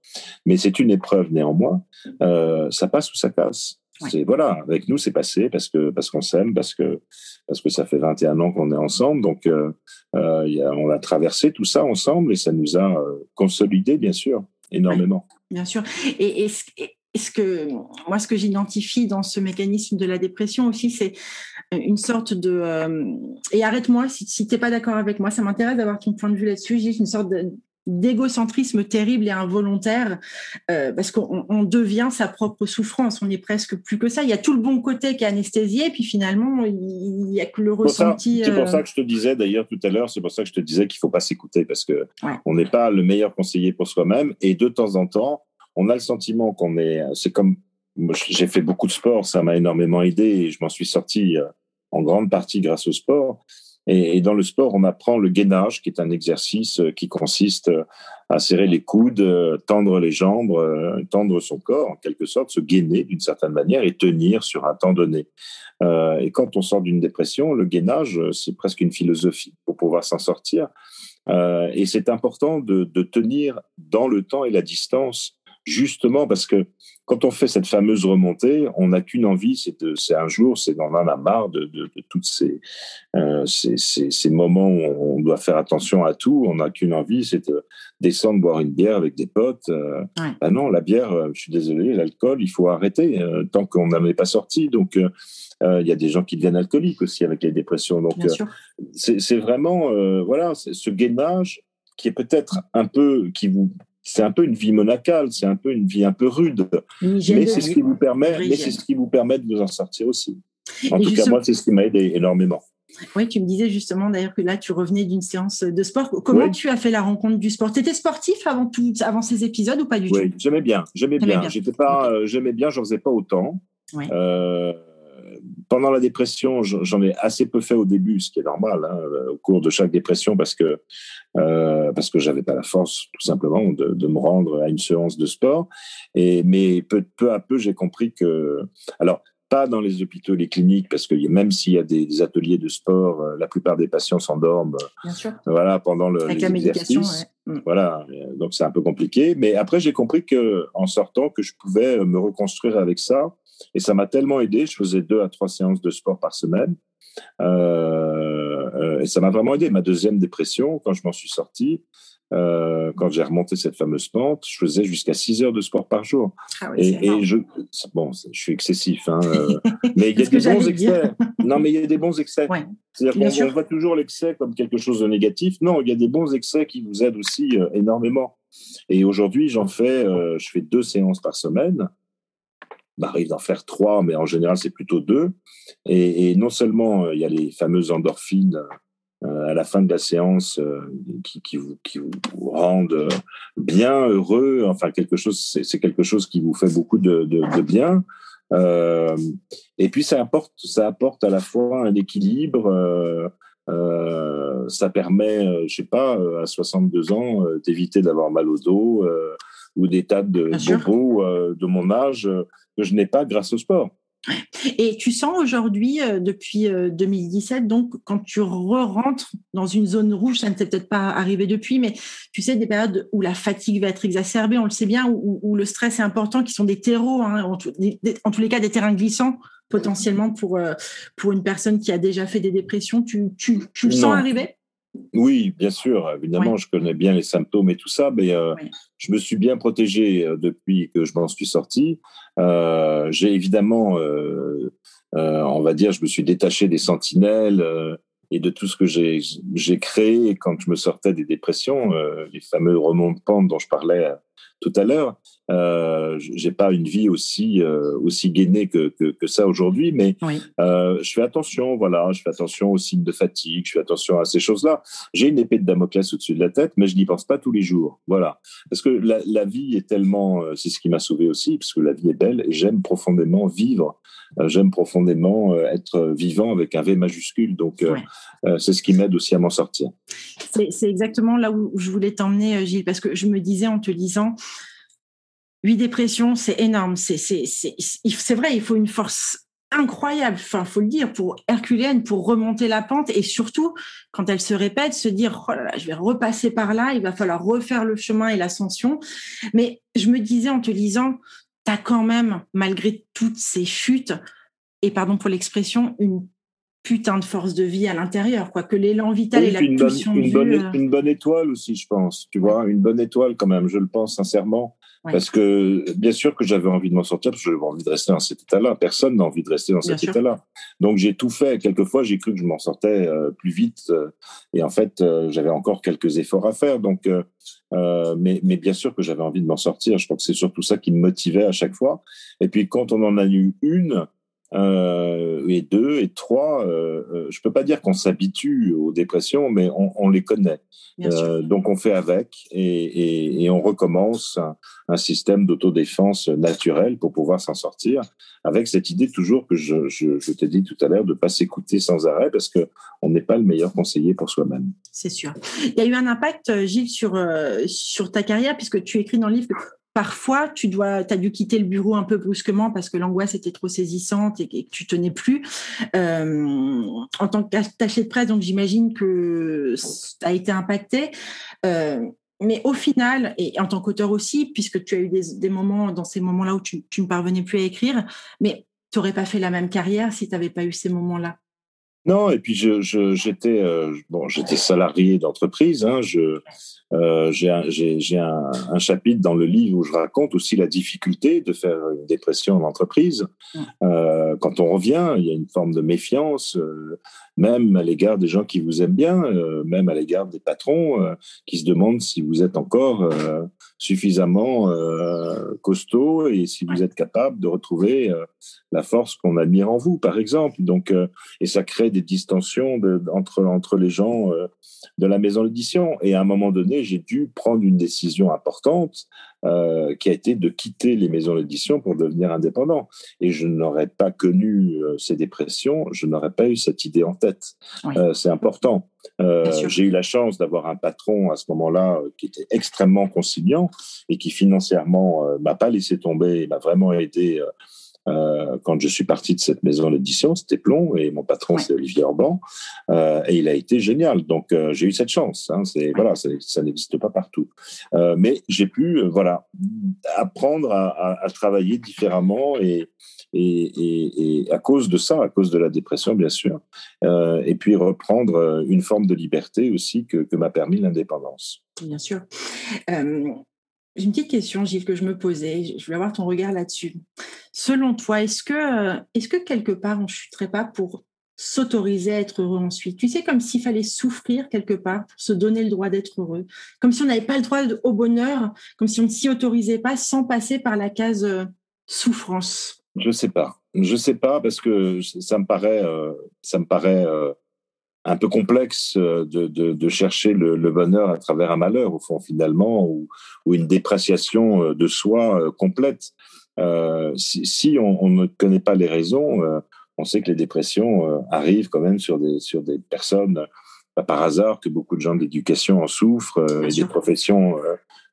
mais c'est une épreuve néanmoins, ça passe ou ça casse. C'est voilà, avec nous c'est passé parce que parce qu'on s'aime, parce que parce que ça fait 21 ans qu'on est ensemble, donc y a, on a traversé tout ça ensemble et ça nous a consolidé bien sûr énormément. bien sûr. Et, et, ce que moi, ce que j'identifie dans ce mécanisme de la dépression aussi, c'est une sorte de euh, et arrête-moi si, si tu n'es pas d'accord avec moi, ça m'intéresse d'avoir ton point de vue là-dessus. J'ai une sorte d'égocentrisme terrible et involontaire euh, parce qu'on devient sa propre souffrance. On est presque plus que ça. Il y a tout le bon côté qui est anesthésié, puis finalement il y a que le ressenti. C'est pour ça euh, que je te disais d'ailleurs tout à l'heure. C'est pour ça que je te disais qu'il faut pas s'écouter parce que on n'est pas le meilleur conseiller pour soi-même et de temps en temps on a le sentiment qu'on est. C'est comme j'ai fait beaucoup de sport, ça m'a énormément aidé et je m'en suis sorti euh, en grande partie grâce au sport. Et, dans le sport, on apprend le gainage, qui est un exercice euh, qui consiste euh, à serrer les coudes, tendre les jambes, tendre son corps, en quelque sorte, se gainer d'une certaine manière et tenir sur un temps donné. et quand on sort d'une dépression, le gainage, c'est presque une philosophie pour pouvoir s'en sortir. et c'est important de, de, tenir dans le temps et la distance justement parce que quand on fait cette fameuse remontée, on n'a qu'une envie, c'est un jour, c'est d'en avoir marre de, de, ces, euh, ces, ces, ces, moments où on doit faire attention à tout. On n'a qu'une envie, c'est de descendre boire une bière avec des potes. Euh, ah non, la bière, euh, je suis désolé, l'alcool, il faut arrêter tant qu'on n'en est pas sorti. Donc, il y a des gens qui deviennent alcooliques aussi avec les dépressions. Donc, c'est vraiment, voilà, ce gainage qui est peut-être un peu, qui vous c'est un peu une vie monacale, c'est un peu une vie un peu rude, mais c'est ce qui vous permet, mais c'est ce qui vous permet de vous en sortir aussi. En tout cas, moi, c'est ce qui m'a aidé énormément. Oui, tu me disais justement d'ailleurs que là, tu revenais d'une séance de sport. Comment tu as fait la rencontre du sport? Tu étais sportif avant, tout, avant ces épisodes ou pas du tout? Oui, j'aimais bien. J'aimais bien. J'étais pas, euh, j'aimais bien, j'en faisais pas autant. Euh, pendant la dépression, j'en ai assez peu fait au début, ce qui est normal hein, au cours de chaque dépression, parce que euh, parce que j'avais pas la force, tout simplement, de, de, me rendre à une séance de sport. Et mais peu, peu à peu, j'ai compris que, alors pas dans les hôpitaux, les cliniques, parce que même s'il y a des, ateliers de sport, euh, la plupart des patients s'endorment. Voilà, pendant le Avec la médication, mm. Voilà, donc c'est un peu compliqué. Mais après, j'ai compris que en sortant, que je pouvais me reconstruire avec ça et ça m'a tellement aidé. Je faisais deux à trois séances de sport par semaine. Euh, euh, et ça m'a vraiment aidé. Ma deuxième dépression, quand je m'en suis sorti, euh, quand j'ai remonté cette fameuse pente, je faisais jusqu'à 6 heures de sport par jour. Ah oui, et, et je, bon, je suis excessif, hein, euh, mais il y a des bons excès. Non, mais il y a des bons excès. C'est-à-dire qu'on voit toujours l'excès comme quelque chose de négatif. Non, il y a des bons excès qui vous aident aussi euh, énormément. Et aujourd'hui, j'en fais, je fais deux séances par semaine m'arrive d'en faire trois, mais en général, c'est plutôt deux. Et, non seulement euh, il y a les fameuses endorphines euh, à la fin de la séance euh, qui, qui, vous, qui, vous, rendent bien heureux, enfin, quelque chose, c'est quelque chose qui vous fait beaucoup de, de, bien. Euh, et puis, ça apporte, ça apporte à la fois un équilibre. Euh, ça permet, je sais pas, à 62 ans, d'éviter d'avoir mal au dos ou des tas de bobos de mon âge que je n'ai pas grâce au sport. Et tu sens aujourd'hui, euh, depuis 2017, euh, donc quand tu re-rentres dans une zone rouge, ça ne t'est peut-être pas arrivé depuis, mais tu sais, des périodes où la fatigue va être exacerbée, on le sait bien, où, le stress est important, qui sont des terreaux, hein, en, tous les cas des terrains glissants potentiellement pour, euh, pour une personne qui a déjà fait des dépressions. Tu, tu, tu le sens arriver? Oui, bien sûr. Évidemment, je connais bien les symptômes et tout ça, mais euh, je me suis bien protégé euh, depuis que je m'en suis sorti. Euh, j'ai évidemment, euh, on va dire, je me suis détaché des sentinelles et de tout ce que j'ai créé quand je me sortais des dépressions, les fameux remontes pente dont je parlais tout à l'heure. Euh, j'ai pas une vie aussi euh, aussi gainée que, que, que ça aujourd'hui, mais euh, je fais attention. Voilà, je fais attention aux signes de fatigue. Je fais attention à ces choses-là. J'ai une épée de Damoclès au-dessus de la tête, mais je n'y pense pas tous les jours. Voilà, parce que la, la vie est tellement, euh, c'est ce qui m'a sauvé aussi, parce que la vie est belle et j'aime profondément vivre. J'aime profondément être vivant avec un V majuscule. Donc c'est ce qui m'aide aussi à m'en sortir. C'est exactement là où je voulais t'emmener, Gilles, parce que je me disais en te lisant Huit dépressions, c'est énorme. C'est, vrai, il faut une force incroyable, enfin, faut le dire, pour herculéenne, pour remonter la pente et surtout, quand elle se répète, se dire, oh je vais repasser par là, il va falloir refaire le chemin et l'ascension. Mais je me disais en te lisant, tu as quand même, malgré toutes ces chutes, et pardon pour l'expression, une putain de force de vie à l'intérieur, quoi, que l'élan vital et la une pulsion bonne, de une, bonne, vie, euh, une bonne étoile aussi, je pense, tu vois, une bonne étoile quand même, je le pense sincèrement. Ouais. Parce que bien sûr que j'avais envie de m'en sortir, parce que j'avais envie de rester dans cet état-là. Personne n'a envie de rester dans Bien cet état-là. Donc j'ai tout fait. Quelquefois, j'ai cru que je m'en sortais euh, plus vite. euh, et en fait, euh, j'avais encore quelques efforts à faire. Donc, mais, mais bien sûr que j'avais envie de m'en sortir. Je crois que c'est surtout ça qui me motivait à chaque fois. Et puis quand on en a eu une, euh, et deux et trois, euh, euh, je peux pas dire qu'on s'habitue aux dépressions, mais on, on les connaît. Euh, donc on fait avec et, et, et on recommence un, un système d'autodéfense naturel pour pouvoir s'en sortir, avec cette idée toujours que je, je, je t'ai dit tout à l'heure de pas s'écouter sans arrêt parce que on n'est pas le meilleur conseiller pour soi-même. C'est sûr. Il y a eu un impact, Gilles, sur, sur ta carrière, puisque tu écris dans le livre que parfois, tu dois, as dû quitter le bureau un peu brusquement parce que l'angoisse était trop saisissante et, que tu tenais plus. Euh, en tant qu'attaché de presse, donc j'imagine que tu as été impacté. Euh, mais au final, et en tant qu'auteur aussi, puisque tu as eu des, moments, dans ces moments-là où tu, tu ne parvenais plus à écrire, mais tu n'aurais pas fait la même carrière si tu n'avais pas eu ces moments-là. Non, et puis je, je, j'étais euh, bon, j'étais salarié d'entreprise. Hein, je euh, j'ai un, chapitre dans le livre où je raconte aussi la difficulté de faire une dépression en entreprise. Euh, quand on revient, il y a une forme de méfiance, euh, même à l'égard des gens qui vous aiment bien, même à l'égard des patrons qui se demandent si vous êtes encore suffisamment euh, costaud et si vous êtes capable de retrouver euh, la force qu'on admire en vous, par exemple. Donc, euh, et ça crée des distensions de, entre entre les gens euh, de la maison d'édition. Et à un moment donné, j'ai dû prendre une décision importante euh, qui a été de quitter les maisons d'édition pour devenir indépendant. Et je n'aurais pas connu euh, ces dépressions, je n'aurais pas eu cette idée en tête. Oui. Euh, c'est important. J'ai eu la chance d'avoir un patron à ce moment-là qui était extrêmement conciliant et qui financièrement m'a pas laissé tomber, m'a vraiment aidé. Euh, quand je suis parti de cette maison d'édition, c'était Plomb et mon patron Ouais. c'est Olivier Orban euh, et il a été génial. Donc euh, j'ai eu cette chance. Hein, c'est voilà, ça, ça n'existe pas partout. Mais j'ai pu voilà apprendre à, à, à travailler différemment et, et, et, et à cause de ça, à cause de la dépression bien sûr, et puis reprendre une forme de liberté aussi que, que m'a permis l'indépendance. Bien sûr. Une petite question, Gilles, que je me posais. Je voulais avoir ton regard là-dessus. Selon toi, est-ce que, euh, est-ce que quelque part on chuterait pas pour s'autoriser à être heureux ensuite? Tu sais, comme s'il fallait souffrir quelque part pour se donner le droit d'être heureux. Comme si on n'avait pas le droit au bonheur, comme si on ne s'y autorisait pas sans passer par la case euh, souffrance. Je sais pas. Je sais pas parce que ça me paraît, euh, ça me paraît un peu complexe euh, de, de, de chercher le, le, bonheur à travers un malheur, au fond, finalement, ou, ou une dépréciation euh, de soi euh, complète. Euh, si si on, on, ne connaît pas les raisons, euh, on sait que les dépressions euh, arrivent quand même sur des, sur des personnes, pas par hasard que beaucoup de gens de l'éducation en souffrent, et des professions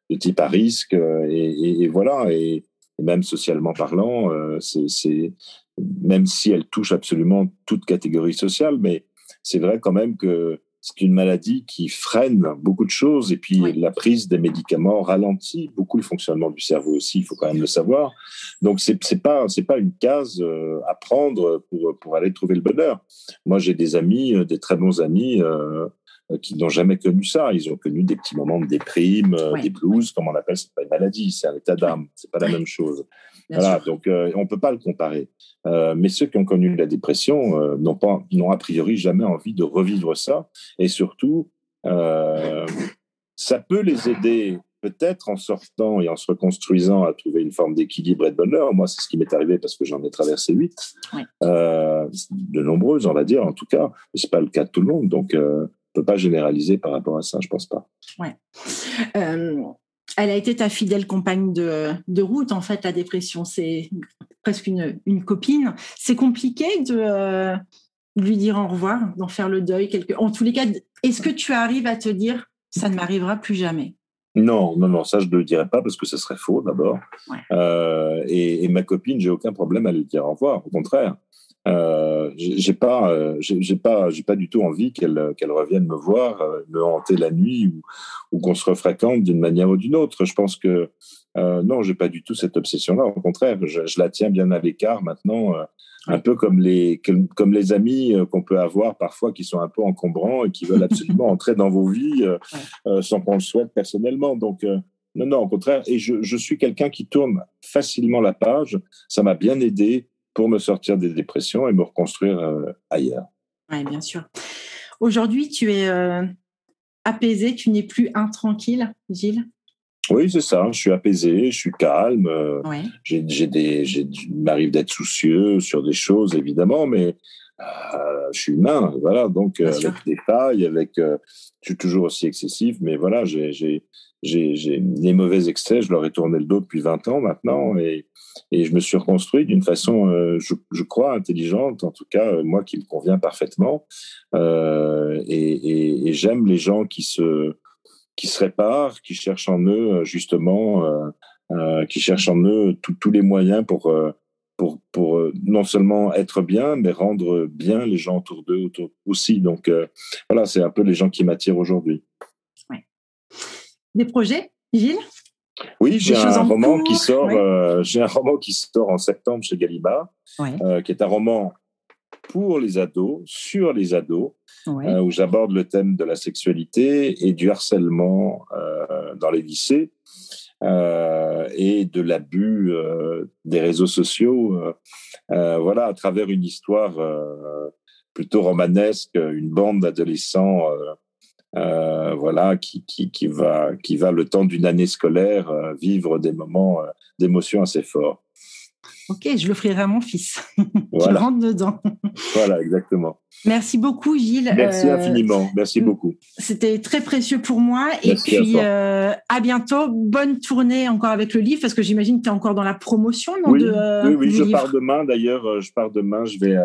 de type à risque, et, et, et voilà. Et, et même socialement parlant, c'est même si elle touche absolument toute catégorie sociale, mais c'est vrai quand même que c'est une maladie qui freine beaucoup de choses et puis Oui. la prise des médicaments ralentit beaucoup le fonctionnement du cerveau aussi, il faut quand même le savoir. Donc c'est c'est pas c'est pas une case euh, à prendre pour pour aller trouver le bonheur. Moi j'ai des amis, euh, des très bons amis euh, qui n'ont jamais connu ça. Ils ont connu des petits moments de déprime, Oui. des blues, comme on appelle. C'est pas une maladie, c'est un état d'âme. C'est pas la même chose. Bien Voilà, sûr. donc euh, on peut pas le comparer. Euh, mais ceux qui ont connu la dépression euh, n'ont pas, n'ont a priori jamais envie de revivre ça. Et surtout, euh, ça peut les aider peut-être en sortant et en se reconstruisant à trouver une forme d'équilibre et de bonheur. Moi, c'est ce qui m'est arrivé parce que j'en ai traversé huit, de nombreuses, on va dire, en tout cas. C'est pas le cas de tout le monde, donc on peut pas généraliser par rapport à ça, je pense pas. Ouais. Elle a été ta fidèle compagne de, de route, en fait, la dépression. C'est presque une, une copine. C'est compliqué de lui dire au revoir, d'en faire le deuil. Quelque... En tous les cas, est-ce que tu arrives à te dire ça ne m'arrivera plus jamais? Non, non, non, ça je ne le dirais pas parce que ce serait faux d'abord. Euh, et, ma copine, j'ai aucun problème à lui dire au revoir. Au contraire, euh, j'ai pas, euh, j'ai pas, j'ai pas du tout envie qu'elle qu'elle revienne me voir, euh, me hanter la nuit ou, qu'on se refréquente d'une manière ou d'une autre. Je pense que euh, non, j'ai pas du tout cette obsession-là. Au contraire, je, je, la tiens bien à l'écart maintenant un peu comme les, comme les amis euh, qu'on peut avoir parfois qui sont un peu encombrants et qui veulent absolument entrer dans vos vies euh, euh, sans qu'on le souhaite personnellement. Donc, non, non, au contraire. Et je, je suis quelqu'un qui tourne facilement la page. Ça m'a bien aidé pour me sortir des dépressions et me reconstruire ailleurs. Oui, bien sûr. Aujourd'hui, tu es apaisé, tu n'es plus intranquille, Gilles? Oui, c'est ça. Je suis apaisé, je suis calme. Euh, j'ai, des, il m'arrive d'être soucieux sur des choses, évidemment, mais euh, je suis humain, voilà. Donc euh, avec des failles, avec, je suis toujours aussi excessif, mais voilà, j'ai, j'ai, j'ai, les mauvais excès, je leur ai tourné le dos depuis 20 ans maintenant, et, et je me suis reconstruit d'une façon, je, je, crois, intelligente, en tout cas moi qui me convient parfaitement, et, et, et j'aime les gens qui se qui se réparent, qui cherchent en eux justement, euh, euh, qui cherchent en eux tous les moyens pour euh, pour, pour non seulement être bien, mais rendre bien les gens autour d'eux aussi. Donc voilà, c'est un peu les gens qui m'attirent aujourd'hui. Des projets, Gilles? Oui, j'ai un roman qui sort. j'ai un roman qui sort en septembre chez Gallimard, qui est un roman pour les ados, sur les ados, euh, où j'aborde le thème de la sexualité et du harcèlement euh, dans les lycées euh, et de l'abus des réseaux sociaux. voilà, à travers une histoire plutôt romanesque, une bande d'adolescents. Voilà, qui, qui, qui, va, qui va le temps d'une année scolaire vivre des moments d'émotion assez forts. Ok, je le ferai à mon fils. Voilà. rentre dedans. Voilà, exactement. Merci beaucoup, Gilles. Merci euh, infiniment. Merci beaucoup. C'était très précieux pour moi. et puis, à, euh, à, bientôt. Bonne tournée encore avec le livre, parce que j'imagine que tu es encore dans la promotion non, oui, de, oui, oui, je pars demain. D'ailleurs, je pars demain. Je vais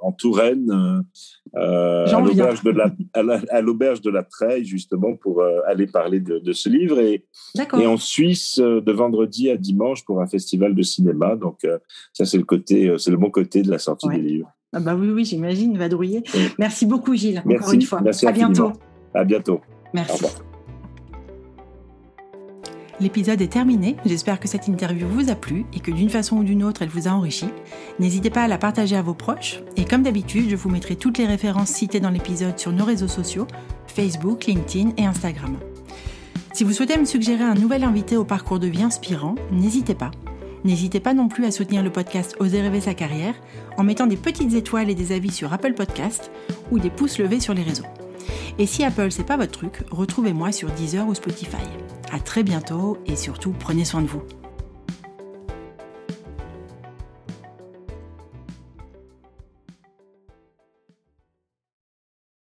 en Touraine, à l'auberge de la, à l'auberge de la Treille, justement, pour aller parler de, de ce livre. Et, et en Suisse, de vendredi à dimanche, pour un festival de cinéma. Donc, ça, c'est le côté, c'est le bon côté de la sortie des livres. Ah bah oui, oui, j'imagine, vadrouiller. Merci beaucoup, Gilles, encore une fois. Merci à bientôt. À bientôt. Merci. L'épisode est terminé. J'espère que cette interview vous a plu et que d'une façon ou d'une autre, elle vous a enrichi. N'hésitez pas à la partager à vos proches. Et comme d'habitude, je vous mettrai toutes les références citées dans l'épisode sur nos réseaux sociaux, Facebook, LinkedIn et Instagram. Si vous souhaitez me suggérer un nouvel invité au parcours de vie inspirant, n'hésitez pas. N'hésitez pas non plus à soutenir le podcast Oser rêver sa carrière en mettant des petites étoiles et des avis sur Apple Podcast ou des pouces levés sur les réseaux. Et si Apple c'est pas votre truc, retrouvez-moi sur Deezer ou Spotify. À très bientôt et surtout prenez soin de vous.